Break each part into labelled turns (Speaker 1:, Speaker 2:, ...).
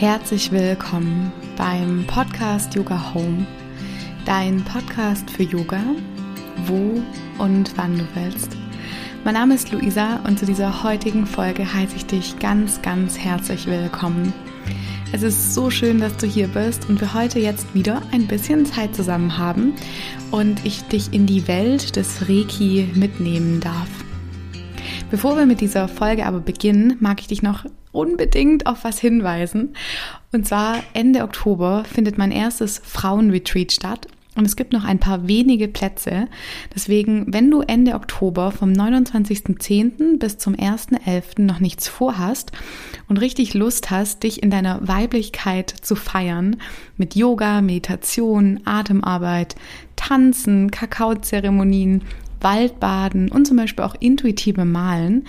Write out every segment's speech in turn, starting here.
Speaker 1: Herzlich willkommen beim Podcast Yoga Home, dein Podcast für Yoga, wo und wann du willst. Mein Name ist Luisa und zu dieser heutigen Folge heiße ich dich ganz, ganz herzlich willkommen. Es ist so schön, dass du hier bist und wir heute jetzt wieder ein bisschen Zeit zusammen haben und ich dich in die Welt des Reiki mitnehmen darf. Bevor wir mit dieser Folge aber beginnen, mag ich dich noch unbedingt auf was hinweisen. Und zwar Ende Oktober findet mein erstes Frauenretreat statt. Und es gibt noch ein paar wenige Plätze. Deswegen, wenn du Ende Oktober vom 29.10. bis zum 1.11. noch nichts vorhast und richtig Lust hast, dich in deiner Weiblichkeit zu feiern, mit Yoga, Meditation, Atemarbeit, Tanzen, Kakaozeremonien, Waldbaden und zum Beispiel auch intuitive Malen,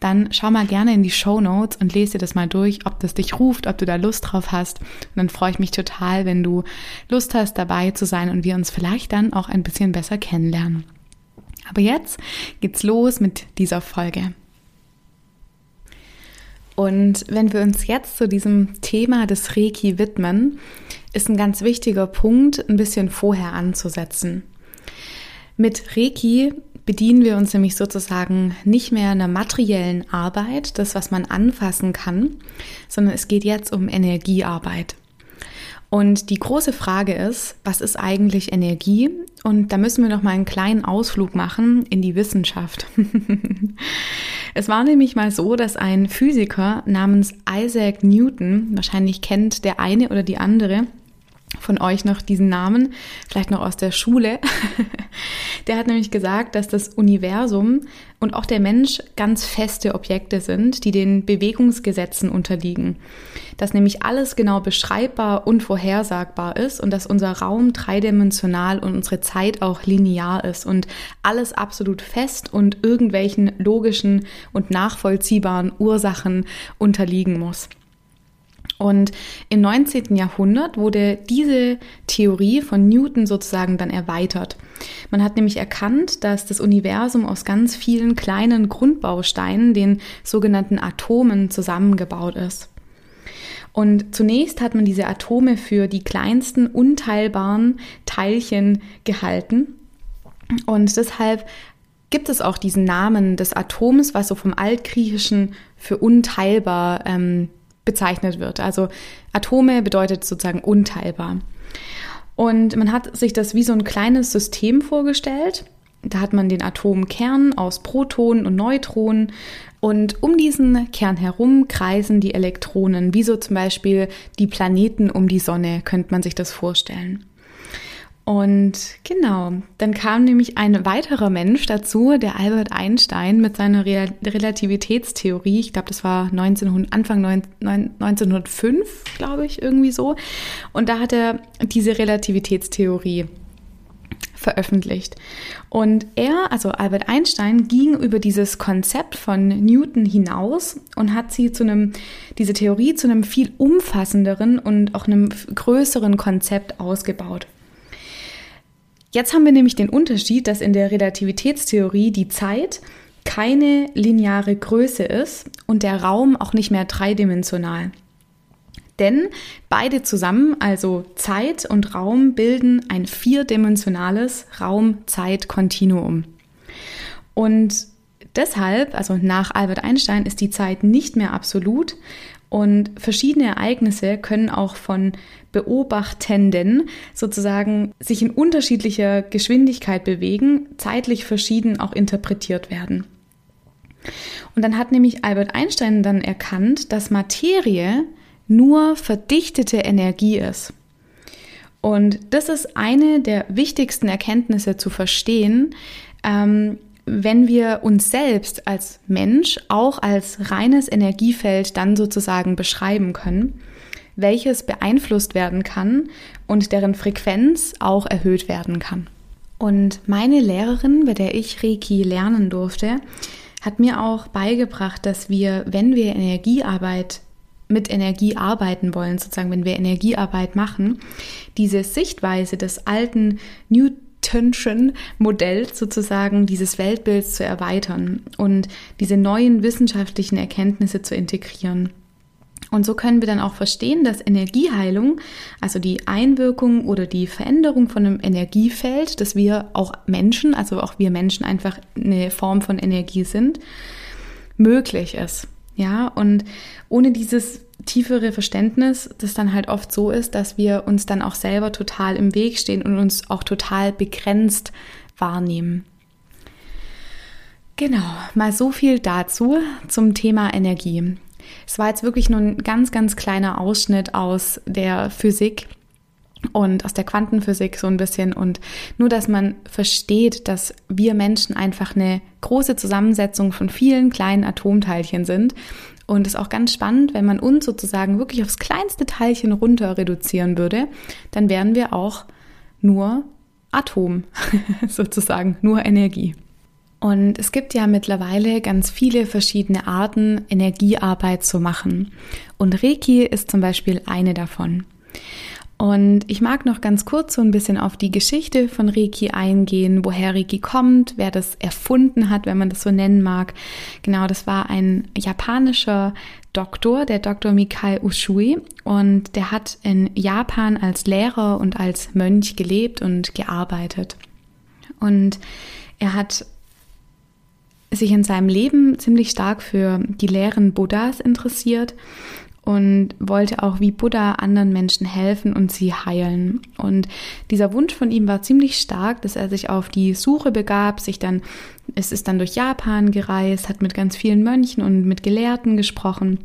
Speaker 1: dann schau mal gerne in die Show Notes und lese dir das mal durch, ob das dich ruft, ob du da Lust drauf hast. Und dann freue ich mich total, wenn du Lust hast, dabei zu sein und wir uns vielleicht dann auch ein bisschen besser kennenlernen. Aber jetzt geht's los mit dieser Folge. Und wenn wir uns jetzt zu diesem Thema des Reiki widmen, ist ein ganz wichtiger Punkt, ein bisschen vorher anzusetzen. Mit Reiki bedienen wir uns nämlich sozusagen nicht mehr einer materiellen Arbeit, das, was man anfassen kann, sondern es geht jetzt um Energiearbeit. Und die große Frage ist, was ist eigentlich Energie? Und da müssen wir noch mal einen kleinen Ausflug machen in die Wissenschaft. es war nämlich mal so, dass ein Physiker namens Isaac Newton, wahrscheinlich kennt der eine oder die andere, von euch noch diesen Namen, vielleicht noch aus der Schule. der hat nämlich gesagt, dass das Universum und auch der Mensch ganz feste Objekte sind, die den Bewegungsgesetzen unterliegen. Dass nämlich alles genau beschreibbar und vorhersagbar ist und dass unser Raum dreidimensional und unsere Zeit auch linear ist und alles absolut fest und irgendwelchen logischen und nachvollziehbaren Ursachen unterliegen muss. Und im 19. Jahrhundert wurde diese Theorie von Newton sozusagen dann erweitert. Man hat nämlich erkannt, dass das Universum aus ganz vielen kleinen Grundbausteinen, den sogenannten Atomen, zusammengebaut ist. Und zunächst hat man diese Atome für die kleinsten unteilbaren Teilchen gehalten. Und deshalb gibt es auch diesen Namen des Atoms, was so vom Altgriechischen für unteilbar ähm, bezeichnet wird. Also Atome bedeutet sozusagen unteilbar. Und man hat sich das wie so ein kleines System vorgestellt. Da hat man den Atomkern aus Protonen und Neutronen und um diesen Kern herum kreisen die Elektronen, wie so zum Beispiel die Planeten um die Sonne, könnte man sich das vorstellen. Und genau, dann kam nämlich ein weiterer Mensch dazu, der Albert Einstein mit seiner Re Relativitätstheorie. Ich glaube, das war 1900, Anfang 1905, glaube ich, irgendwie so. Und da hat er diese Relativitätstheorie veröffentlicht. Und er, also Albert Einstein, ging über dieses Konzept von Newton hinaus und hat sie zu einem, diese Theorie zu einem viel umfassenderen und auch einem größeren Konzept ausgebaut. Jetzt haben wir nämlich den Unterschied, dass in der Relativitätstheorie die Zeit keine lineare Größe ist und der Raum auch nicht mehr dreidimensional. Denn beide zusammen, also Zeit und Raum, bilden ein vierdimensionales Raum-Zeit-Kontinuum. Und deshalb, also nach Albert Einstein, ist die Zeit nicht mehr absolut und verschiedene Ereignisse können auch von Beobachtenden sozusagen sich in unterschiedlicher Geschwindigkeit bewegen, zeitlich verschieden auch interpretiert werden. Und dann hat nämlich Albert Einstein dann erkannt, dass Materie nur verdichtete Energie ist. Und das ist eine der wichtigsten Erkenntnisse zu verstehen, ähm, wenn wir uns selbst als Mensch auch als reines Energiefeld dann sozusagen beschreiben können, welches beeinflusst werden kann und deren Frequenz auch erhöht werden kann. Und meine Lehrerin, bei der ich Reiki lernen durfte, hat mir auch beigebracht, dass wir, wenn wir Energiearbeit mit Energie arbeiten wollen, sozusagen, wenn wir Energiearbeit machen, diese Sichtweise des alten New Newtonschen Modell sozusagen dieses Weltbilds zu erweitern und diese neuen wissenschaftlichen Erkenntnisse zu integrieren. Und so können wir dann auch verstehen, dass Energieheilung, also die Einwirkung oder die Veränderung von einem Energiefeld, dass wir auch Menschen, also auch wir Menschen einfach eine Form von Energie sind, möglich ist. Ja, und ohne dieses tiefere Verständnis, das dann halt oft so ist, dass wir uns dann auch selber total im Weg stehen und uns auch total begrenzt wahrnehmen. Genau, mal so viel dazu zum Thema Energie. Es war jetzt wirklich nur ein ganz, ganz kleiner Ausschnitt aus der Physik und aus der Quantenphysik so ein bisschen und nur, dass man versteht, dass wir Menschen einfach eine große Zusammensetzung von vielen kleinen Atomteilchen sind und es ist auch ganz spannend, wenn man uns sozusagen wirklich aufs kleinste Teilchen runter reduzieren würde, dann wären wir auch nur Atom, sozusagen, nur Energie. Und es gibt ja mittlerweile ganz viele verschiedene Arten, Energiearbeit zu machen. Und Reiki ist zum Beispiel eine davon. Und ich mag noch ganz kurz so ein bisschen auf die Geschichte von Reiki eingehen, woher Reiki kommt, wer das erfunden hat, wenn man das so nennen mag. Genau, das war ein japanischer Doktor, der Dr. Mikai Ushui, und der hat in Japan als Lehrer und als Mönch gelebt und gearbeitet. Und er hat sich in seinem Leben ziemlich stark für die Lehren Buddhas interessiert und wollte auch wie Buddha anderen Menschen helfen und sie heilen. Und dieser Wunsch von ihm war ziemlich stark, dass er sich auf die Suche begab, sich dann, es ist dann durch Japan gereist, hat mit ganz vielen Mönchen und mit Gelehrten gesprochen.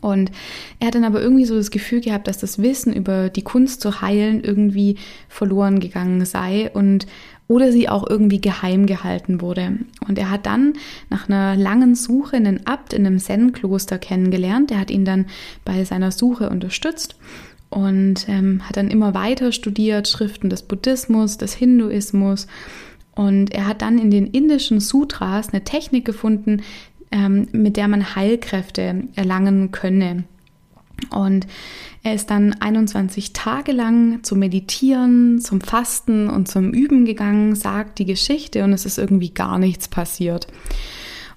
Speaker 1: Und er hat dann aber irgendwie so das Gefühl gehabt, dass das Wissen über die Kunst zu heilen irgendwie verloren gegangen sei und oder sie auch irgendwie geheim gehalten wurde. Und er hat dann nach einer langen Suche einen Abt in einem Zen-Kloster kennengelernt. Der hat ihn dann bei seiner Suche unterstützt und ähm, hat dann immer weiter studiert, Schriften des Buddhismus, des Hinduismus. Und er hat dann in den indischen Sutras eine Technik gefunden, ähm, mit der man Heilkräfte erlangen könne. Und er ist dann 21 Tage lang zum Meditieren, zum Fasten und zum Üben gegangen, sagt die Geschichte und es ist irgendwie gar nichts passiert.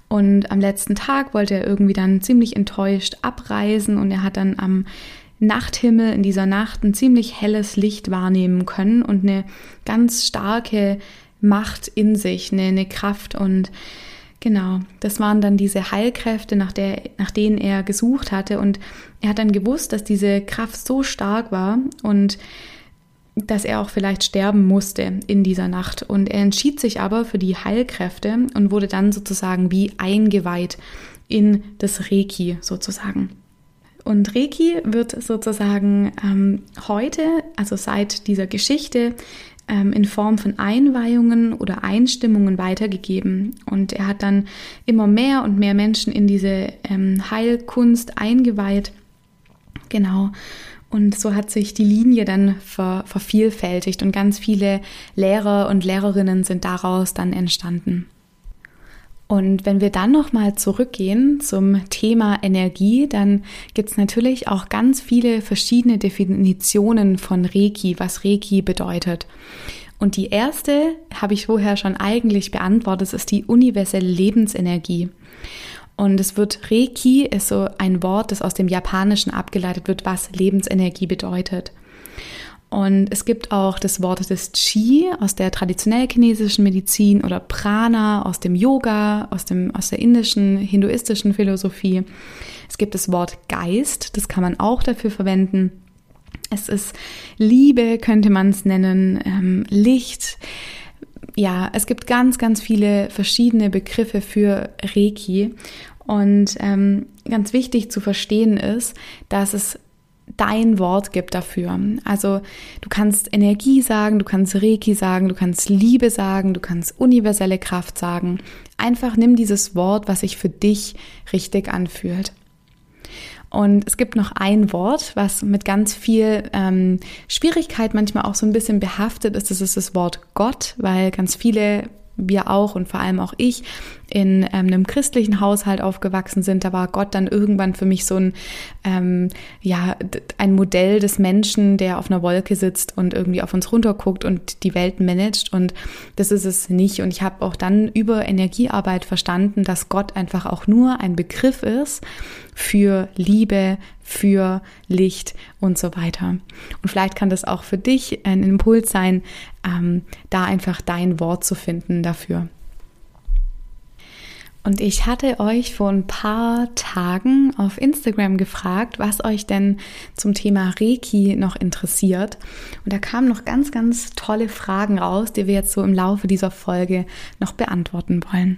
Speaker 1: Und am letzten Tag wollte er irgendwie dann ziemlich enttäuscht abreisen und er hat dann am Nachthimmel in dieser Nacht ein ziemlich helles Licht wahrnehmen können und eine ganz starke Macht in sich, eine, eine Kraft und Genau, das waren dann diese Heilkräfte, nach, der, nach denen er gesucht hatte. Und er hat dann gewusst, dass diese Kraft so stark war und dass er auch vielleicht sterben musste in dieser Nacht. Und er entschied sich aber für die Heilkräfte und wurde dann sozusagen wie eingeweiht in das Reiki sozusagen. Und Reiki wird sozusagen ähm, heute, also seit dieser Geschichte, in Form von Einweihungen oder Einstimmungen weitergegeben. Und er hat dann immer mehr und mehr Menschen in diese ähm, Heilkunst eingeweiht. Genau. Und so hat sich die Linie dann ver vervielfältigt und ganz viele Lehrer und Lehrerinnen sind daraus dann entstanden. Und wenn wir dann nochmal zurückgehen zum Thema Energie, dann gibt es natürlich auch ganz viele verschiedene Definitionen von Reiki, was Reiki bedeutet. Und die erste habe ich vorher schon eigentlich beantwortet, ist die universelle Lebensenergie. Und es wird Reiki, ist so ein Wort, das aus dem Japanischen abgeleitet wird, was Lebensenergie bedeutet. Und es gibt auch das Wort des Qi aus der traditionell chinesischen Medizin oder Prana aus dem Yoga, aus, dem, aus der indischen, hinduistischen Philosophie. Es gibt das Wort Geist, das kann man auch dafür verwenden. Es ist Liebe, könnte man es nennen, ähm, Licht. Ja, es gibt ganz, ganz viele verschiedene Begriffe für Reiki. Und ähm, ganz wichtig zu verstehen ist, dass es dein Wort gibt dafür. Also du kannst Energie sagen, du kannst Reiki sagen, du kannst Liebe sagen, du kannst universelle Kraft sagen. Einfach nimm dieses Wort, was sich für dich richtig anfühlt. Und es gibt noch ein Wort, was mit ganz viel ähm, Schwierigkeit manchmal auch so ein bisschen behaftet ist. Das ist das Wort Gott, weil ganz viele wir auch und vor allem auch ich in ähm, einem christlichen Haushalt aufgewachsen sind, da war Gott dann irgendwann für mich so ein, ähm, ja, ein Modell des Menschen, der auf einer Wolke sitzt und irgendwie auf uns runterguckt und die Welt managt. Und das ist es nicht. Und ich habe auch dann über Energiearbeit verstanden, dass Gott einfach auch nur ein Begriff ist für Liebe, für Licht und so weiter. Und vielleicht kann das auch für dich ein Impuls sein, ähm, da einfach dein Wort zu finden dafür. Und ich hatte euch vor ein paar Tagen auf Instagram gefragt, was euch denn zum Thema Reiki noch interessiert. Und da kamen noch ganz, ganz tolle Fragen raus, die wir jetzt so im Laufe dieser Folge noch beantworten wollen.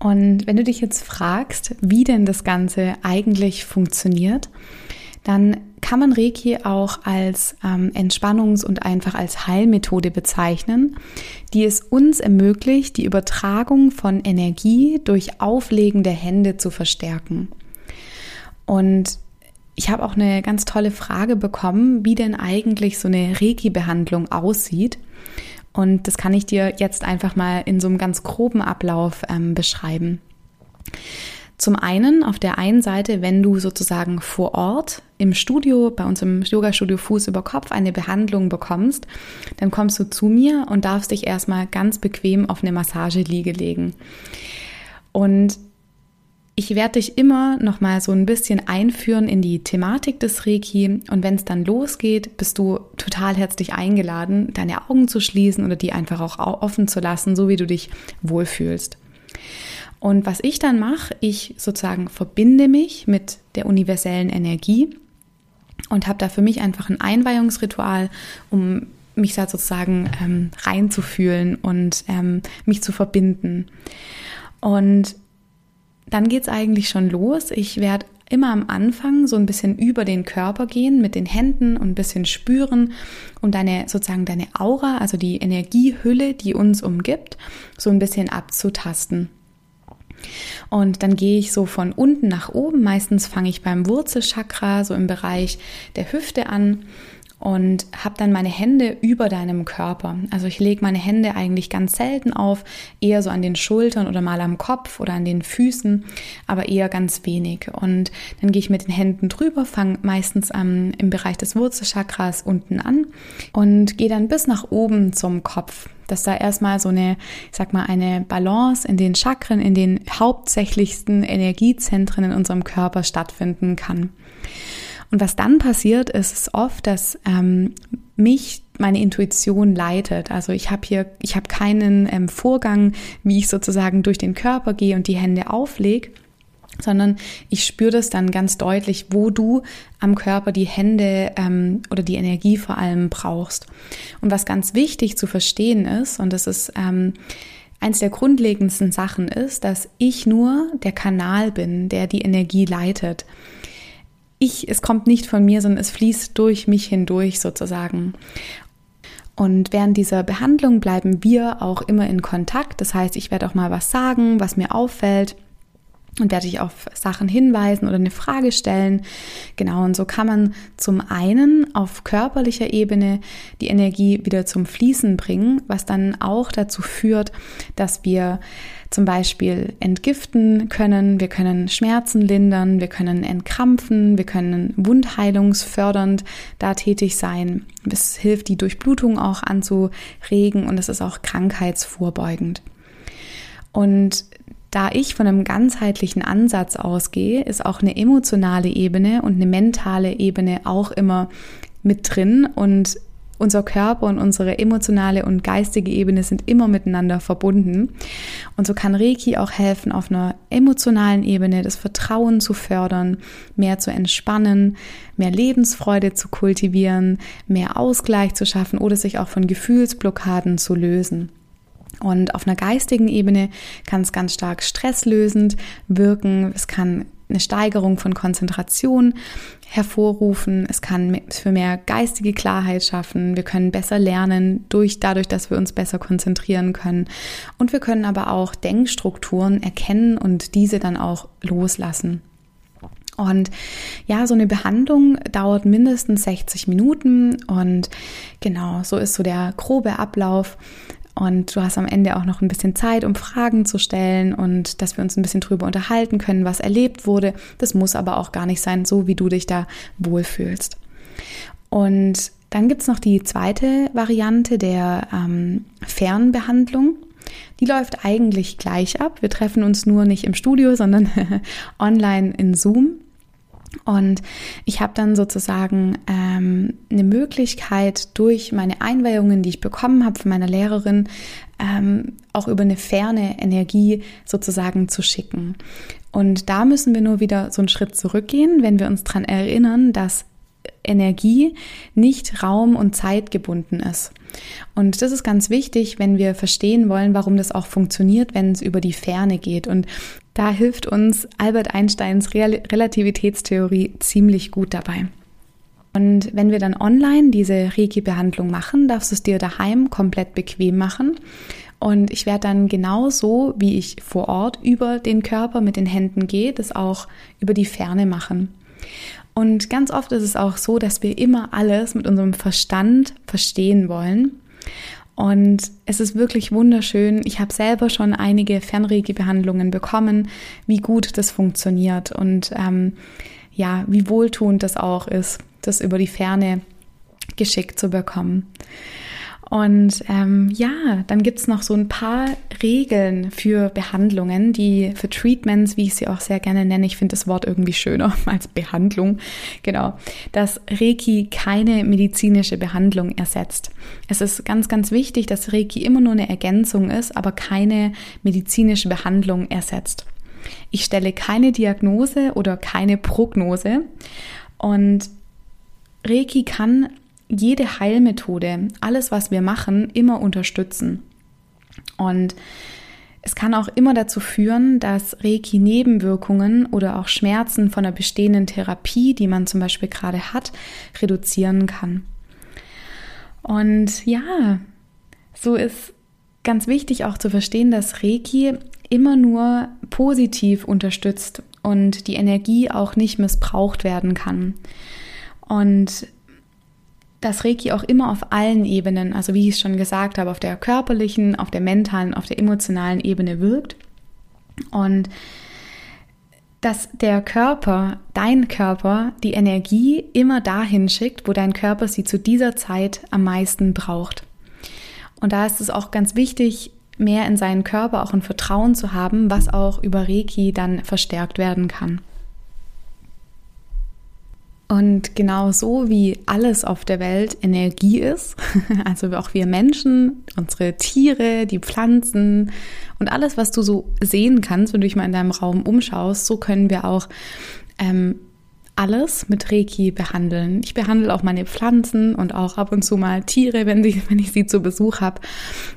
Speaker 1: Und wenn du dich jetzt fragst, wie denn das Ganze eigentlich funktioniert, dann kann man Reiki auch als ähm, Entspannungs- und einfach als Heilmethode bezeichnen, die es uns ermöglicht, die Übertragung von Energie durch Auflegen der Hände zu verstärken. Und ich habe auch eine ganz tolle Frage bekommen, wie denn eigentlich so eine Reiki-Behandlung aussieht. Und das kann ich dir jetzt einfach mal in so einem ganz groben Ablauf ähm, beschreiben. Zum einen auf der einen Seite, wenn du sozusagen vor Ort im Studio, bei uns im Yoga-Studio Fuß über Kopf eine Behandlung bekommst, dann kommst du zu mir und darfst dich erstmal ganz bequem auf eine Massageliege legen. Und ich werde dich immer noch mal so ein bisschen einführen in die Thematik des Reiki und wenn es dann losgeht, bist du total herzlich eingeladen, deine Augen zu schließen oder die einfach auch offen zu lassen, so wie du dich wohlfühlst. Und was ich dann mache, ich sozusagen verbinde mich mit der universellen Energie und habe da für mich einfach ein Einweihungsritual, um mich da sozusagen ähm, reinzufühlen und ähm, mich zu verbinden. Und dann geht es eigentlich schon los. Ich werde immer am Anfang so ein bisschen über den Körper gehen mit den Händen und ein bisschen spüren und deine sozusagen deine Aura, also die Energiehülle, die uns umgibt, so ein bisschen abzutasten. Und dann gehe ich so von unten nach oben. Meistens fange ich beim Wurzelchakra, so im Bereich der Hüfte an und habe dann meine Hände über deinem Körper. Also ich lege meine Hände eigentlich ganz selten auf, eher so an den Schultern oder mal am Kopf oder an den Füßen, aber eher ganz wenig. Und dann gehe ich mit den Händen drüber, fange meistens am, im Bereich des Wurzelchakras unten an und gehe dann bis nach oben zum Kopf dass da erstmal so eine, ich sag mal, eine Balance in den Chakren, in den hauptsächlichsten Energiezentren in unserem Körper stattfinden kann. Und was dann passiert, ist oft, dass ähm, mich meine Intuition leitet. Also ich habe hier, ich habe keinen ähm, Vorgang, wie ich sozusagen durch den Körper gehe und die Hände auflege, sondern ich spüre das dann ganz deutlich, wo du am Körper die Hände ähm, oder die Energie vor allem brauchst. Und was ganz wichtig zu verstehen ist, und das ist ähm, eins der grundlegendsten Sachen ist, dass ich nur der Kanal bin, der die Energie leitet ich, es kommt nicht von mir, sondern es fließt durch mich hindurch sozusagen. Und während dieser Behandlung bleiben wir auch immer in Kontakt. Das heißt, ich werde auch mal was sagen, was mir auffällt und werde ich auf Sachen hinweisen oder eine Frage stellen. Genau, und so kann man zum einen auf körperlicher Ebene die Energie wieder zum Fließen bringen, was dann auch dazu führt, dass wir zum Beispiel entgiften können, wir können Schmerzen lindern, wir können entkrampfen, wir können wundheilungsfördernd da tätig sein. Es hilft, die Durchblutung auch anzuregen und es ist auch krankheitsvorbeugend. Und da ich von einem ganzheitlichen Ansatz ausgehe, ist auch eine emotionale Ebene und eine mentale Ebene auch immer mit drin und unser Körper und unsere emotionale und geistige Ebene sind immer miteinander verbunden. Und so kann Reiki auch helfen, auf einer emotionalen Ebene das Vertrauen zu fördern, mehr zu entspannen, mehr Lebensfreude zu kultivieren, mehr Ausgleich zu schaffen oder sich auch von Gefühlsblockaden zu lösen. Und auf einer geistigen Ebene kann es ganz stark stresslösend wirken. Es kann eine Steigerung von Konzentration hervorrufen. Es kann für mehr geistige Klarheit schaffen. Wir können besser lernen durch, dadurch, dass wir uns besser konzentrieren können. Und wir können aber auch Denkstrukturen erkennen und diese dann auch loslassen. Und ja, so eine Behandlung dauert mindestens 60 Minuten und genau, so ist so der grobe Ablauf. Und du hast am Ende auch noch ein bisschen Zeit, um Fragen zu stellen und dass wir uns ein bisschen drüber unterhalten können, was erlebt wurde. Das muss aber auch gar nicht sein, so wie du dich da wohlfühlst. Und dann gibt es noch die zweite Variante der ähm, Fernbehandlung. Die läuft eigentlich gleich ab. Wir treffen uns nur nicht im Studio, sondern online in Zoom. Und ich habe dann sozusagen ähm, eine Möglichkeit, durch meine Einweihungen, die ich bekommen habe von meiner Lehrerin, ähm, auch über eine ferne Energie sozusagen zu schicken. Und da müssen wir nur wieder so einen Schritt zurückgehen, wenn wir uns daran erinnern, dass Energie nicht raum- und zeitgebunden ist. Und das ist ganz wichtig, wenn wir verstehen wollen, warum das auch funktioniert, wenn es über die Ferne geht. Und da hilft uns Albert Einsteins Relativitätstheorie ziemlich gut dabei. Und wenn wir dann online diese Reiki-Behandlung machen, darfst du es dir daheim komplett bequem machen. Und ich werde dann genauso, wie ich vor Ort über den Körper mit den Händen gehe, das auch über die Ferne machen. Und ganz oft ist es auch so, dass wir immer alles mit unserem Verstand verstehen wollen. Und es ist wirklich wunderschön. Ich habe selber schon einige Fernregie-Behandlungen bekommen, wie gut das funktioniert und ähm, ja, wie wohltuend das auch ist, das über die Ferne geschickt zu bekommen. Und ähm, ja, dann gibt's noch so ein paar Regeln für Behandlungen, die für Treatments, wie ich sie auch sehr gerne nenne, ich finde das Wort irgendwie schöner als Behandlung, genau, dass Reiki keine medizinische Behandlung ersetzt. Es ist ganz, ganz wichtig, dass Reiki immer nur eine Ergänzung ist, aber keine medizinische Behandlung ersetzt. Ich stelle keine Diagnose oder keine Prognose und Reiki kann jede Heilmethode, alles, was wir machen, immer unterstützen. Und es kann auch immer dazu führen, dass Reiki Nebenwirkungen oder auch Schmerzen von einer bestehenden Therapie, die man zum Beispiel gerade hat, reduzieren kann. Und ja, so ist ganz wichtig auch zu verstehen, dass Reiki immer nur positiv unterstützt und die Energie auch nicht missbraucht werden kann. Und dass Reiki auch immer auf allen Ebenen, also wie ich es schon gesagt habe, auf der körperlichen, auf der mentalen, auf der emotionalen Ebene wirkt. Und dass der Körper, dein Körper, die Energie immer dahin schickt, wo dein Körper sie zu dieser Zeit am meisten braucht. Und da ist es auch ganz wichtig, mehr in seinen Körper auch ein Vertrauen zu haben, was auch über Reiki dann verstärkt werden kann. Und genau so wie alles auf der Welt Energie ist, also auch wir Menschen, unsere Tiere, die Pflanzen und alles, was du so sehen kannst, wenn du dich mal in deinem Raum umschaust, so können wir auch ähm, alles mit Reiki behandeln. Ich behandle auch meine Pflanzen und auch ab und zu mal Tiere, wenn, sie, wenn ich sie zu Besuch habe.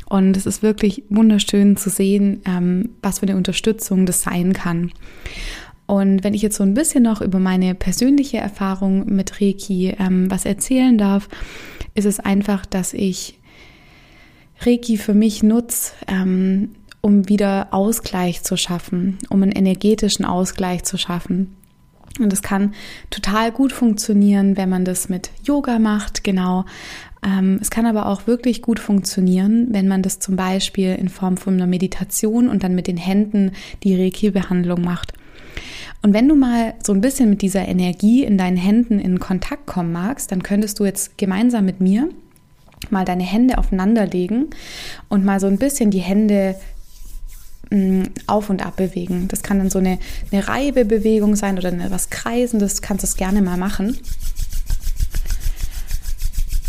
Speaker 1: Und es ist wirklich wunderschön zu sehen, ähm, was für eine Unterstützung das sein kann. Und wenn ich jetzt so ein bisschen noch über meine persönliche Erfahrung mit Reiki ähm, was erzählen darf, ist es einfach, dass ich Reiki für mich nutze, ähm, um wieder Ausgleich zu schaffen, um einen energetischen Ausgleich zu schaffen. Und das kann total gut funktionieren, wenn man das mit Yoga macht, genau. Ähm, es kann aber auch wirklich gut funktionieren, wenn man das zum Beispiel in Form von einer Meditation und dann mit den Händen die Reiki-Behandlung macht. Und wenn du mal so ein bisschen mit dieser Energie in deinen Händen in Kontakt kommen magst, dann könntest du jetzt gemeinsam mit mir mal deine Hände aufeinander legen und mal so ein bisschen die Hände mm, auf und ab bewegen. Das kann dann so eine, eine Reibebewegung sein oder eine, was Kreisendes, kannst du es gerne mal machen.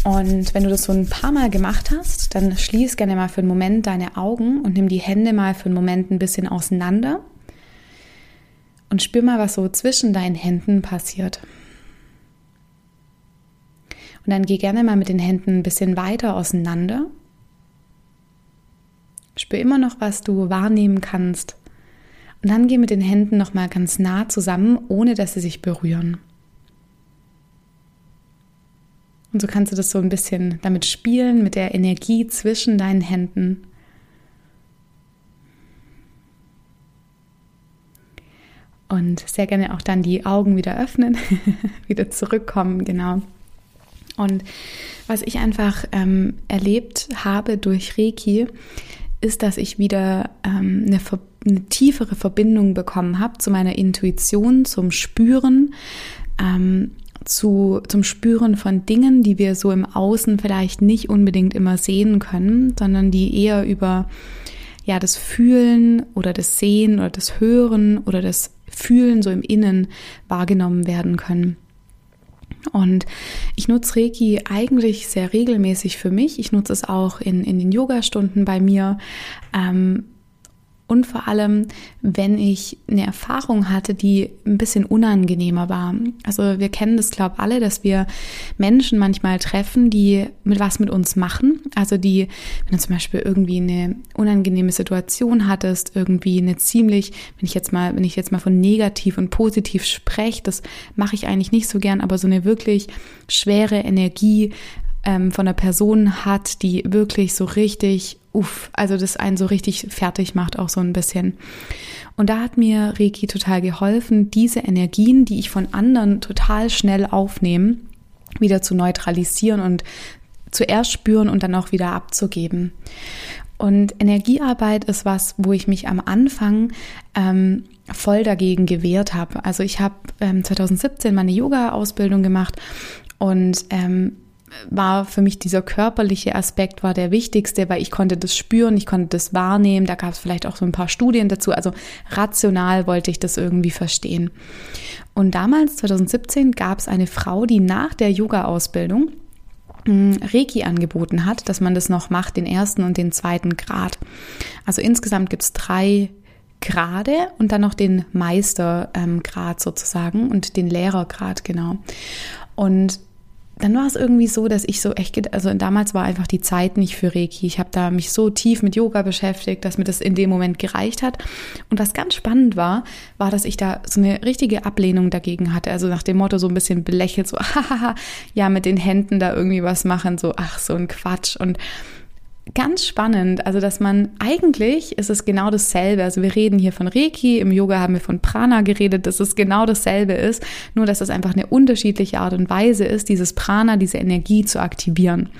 Speaker 1: Und wenn du das so ein paar Mal gemacht hast, dann schließ gerne mal für einen Moment deine Augen und nimm die Hände mal für einen Moment ein bisschen auseinander und spür mal, was so zwischen deinen Händen passiert. Und dann geh gerne mal mit den Händen ein bisschen weiter auseinander. Spür immer noch, was du wahrnehmen kannst. Und dann geh mit den Händen noch mal ganz nah zusammen, ohne dass sie sich berühren. Und so kannst du das so ein bisschen damit spielen, mit der Energie zwischen deinen Händen. Und sehr gerne auch dann die Augen wieder öffnen, wieder zurückkommen, genau. Und was ich einfach ähm, erlebt habe durch Reiki, ist, dass ich wieder ähm, eine, eine, tiefere Verbindung bekommen habe zu meiner Intuition, zum Spüren, ähm, zu, zum Spüren von Dingen, die wir so im Außen vielleicht nicht unbedingt immer sehen können, sondern die eher über ja, das Fühlen oder das Sehen oder das Hören oder das Fühlen so im Innen wahrgenommen werden können. Und ich nutze Reiki eigentlich sehr regelmäßig für mich. Ich nutze es auch in, in den Yoga-Stunden bei mir. Ähm, und vor allem, wenn ich eine Erfahrung hatte, die ein bisschen unangenehmer war. Also wir kennen das, glaube alle, dass wir Menschen manchmal treffen, die mit was mit uns machen. Also die, wenn du zum Beispiel irgendwie eine unangenehme Situation hattest, irgendwie eine ziemlich, wenn ich jetzt mal, wenn ich jetzt mal von negativ und positiv spreche, das mache ich eigentlich nicht so gern, aber so eine wirklich schwere Energie ähm, von einer Person hat, die wirklich so richtig uff, also das einen so richtig fertig macht, auch so ein bisschen. Und da hat mir Reiki total geholfen, diese Energien, die ich von anderen total schnell aufnehme, wieder zu neutralisieren und zuerst spüren und dann auch wieder abzugeben. Und Energiearbeit ist was, wo ich mich am Anfang ähm, voll dagegen gewehrt habe. Also ich habe ähm, 2017 meine Yoga-Ausbildung gemacht und ähm, war für mich dieser körperliche Aspekt war der wichtigste, weil ich konnte das spüren, ich konnte das wahrnehmen. Da gab es vielleicht auch so ein paar Studien dazu. Also rational wollte ich das irgendwie verstehen. Und damals, 2017, gab es eine Frau, die nach der Yoga-Ausbildung hm, Reiki angeboten hat, dass man das noch macht, den ersten und den zweiten Grad. Also insgesamt gibt es drei Grade und dann noch den Meistergrad ähm, sozusagen und den Lehrergrad, genau. Und dann war es irgendwie so, dass ich so echt, also damals war einfach die Zeit nicht für Reiki. Ich habe da mich so tief mit Yoga beschäftigt, dass mir das in dem Moment gereicht hat. Und was ganz spannend war, war, dass ich da so eine richtige Ablehnung dagegen hatte. Also nach dem Motto so ein bisschen belächelt, so, hahaha, ja, mit den Händen da irgendwie was machen, so, ach, so ein Quatsch. Und ganz spannend, also dass man eigentlich ist es genau dasselbe. Also wir reden hier von Reiki, im Yoga haben wir von Prana geredet, dass es genau dasselbe ist, nur dass es einfach eine unterschiedliche Art und Weise ist, dieses Prana, diese Energie zu aktivieren.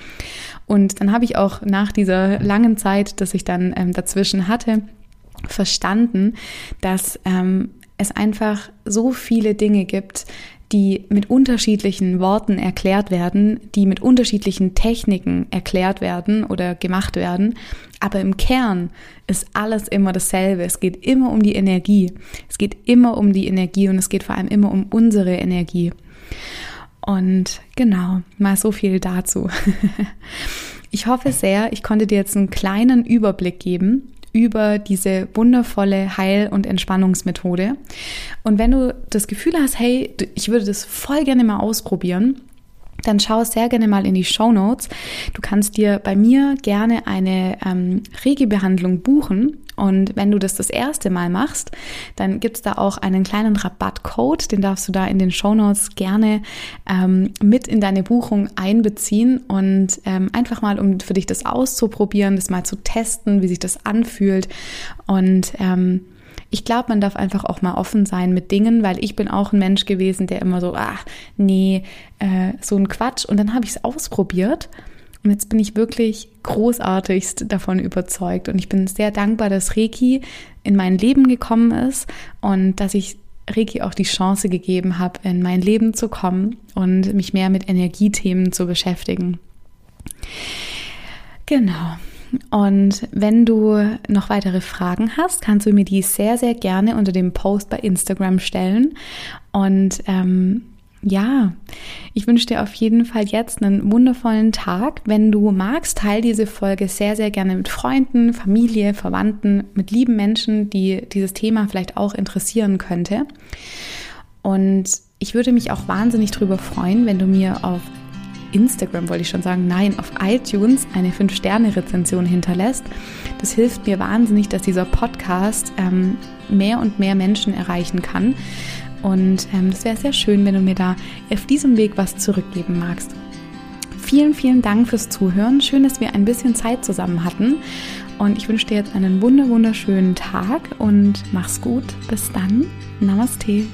Speaker 1: Und dann habe ich auch nach dieser langen Zeit, dass ich dann ähm, dazwischen hatte, verstanden, dass ähm, es einfach so viele Dinge gibt, die mit unterschiedlichen Worten erklärt werden, die mit unterschiedlichen Techniken erklärt werden oder gemacht werden. Aber im Kern ist alles immer dasselbe. Es geht immer um die Energie. Es geht immer um die Energie und es geht vor allem immer um unsere Energie. Und genau, mal so viel dazu. Ich hoffe sehr, ich konnte dir jetzt einen kleinen Überblick geben über diese wundervolle Heil- und Entspannungsmethode. Und wenn du das Gefühl hast, hey, ich würde das voll gerne mal ausprobieren, dann schau sehr gerne mal in die Show Notes. Du kannst dir bei mir gerne eine ähm, Regelbehandlung buchen und wenn du das das erste Mal machst, dann gibt es da auch einen kleinen Rabattcode, den darfst du da in den Show Notes gerne ähm, mit in deine Buchung einbeziehen und ähm, einfach mal, um für dich das auszuprobieren, das mal zu testen, wie sich das anfühlt. Und ähm, ich glaube, man darf einfach auch mal offen sein mit Dingen, weil ich bin auch ein Mensch gewesen, der immer so, ach, nee, äh, so ein Quatsch. Und dann habe ich es ausprobiert und jetzt bin ich wirklich großartigst davon überzeugt. Und ich bin sehr dankbar, dass Reiki in mein Leben gekommen ist und dass ich Reiki auch die Chance gegeben habe, in mein Leben zu kommen und mich mehr mit Energiethemen zu beschäftigen. Genau. Und wenn du noch weitere Fragen hast, kannst du mir die sehr, sehr gerne unter dem Post bei Instagram stellen. Und ähm, ja, ich wünsche dir auf jeden Fall jetzt einen wundervollen Tag. Wenn du magst, teile diese Folge sehr, sehr gerne mit Freunden, Familie, Verwandten, mit lieben Menschen, die dieses Thema vielleicht auch interessieren könnte. Und ich würde mich auch wahnsinnig darüber freuen, wenn du mir auf Instagram, wollte ich schon sagen, nein, auf iTunes eine 5-Sterne-Rezension hinterlässt. Das hilft mir wahnsinnig, dass dieser Podcast ähm, mehr und mehr Menschen erreichen kann. Und ähm, das wäre sehr schön, wenn du mir da auf diesem Weg was zurückgeben magst. Vielen, vielen Dank fürs Zuhören. Schön, dass wir ein bisschen Zeit zusammen hatten. Und ich wünsche dir jetzt einen wunder wunderschönen Tag und mach's gut. Bis dann. Namaste.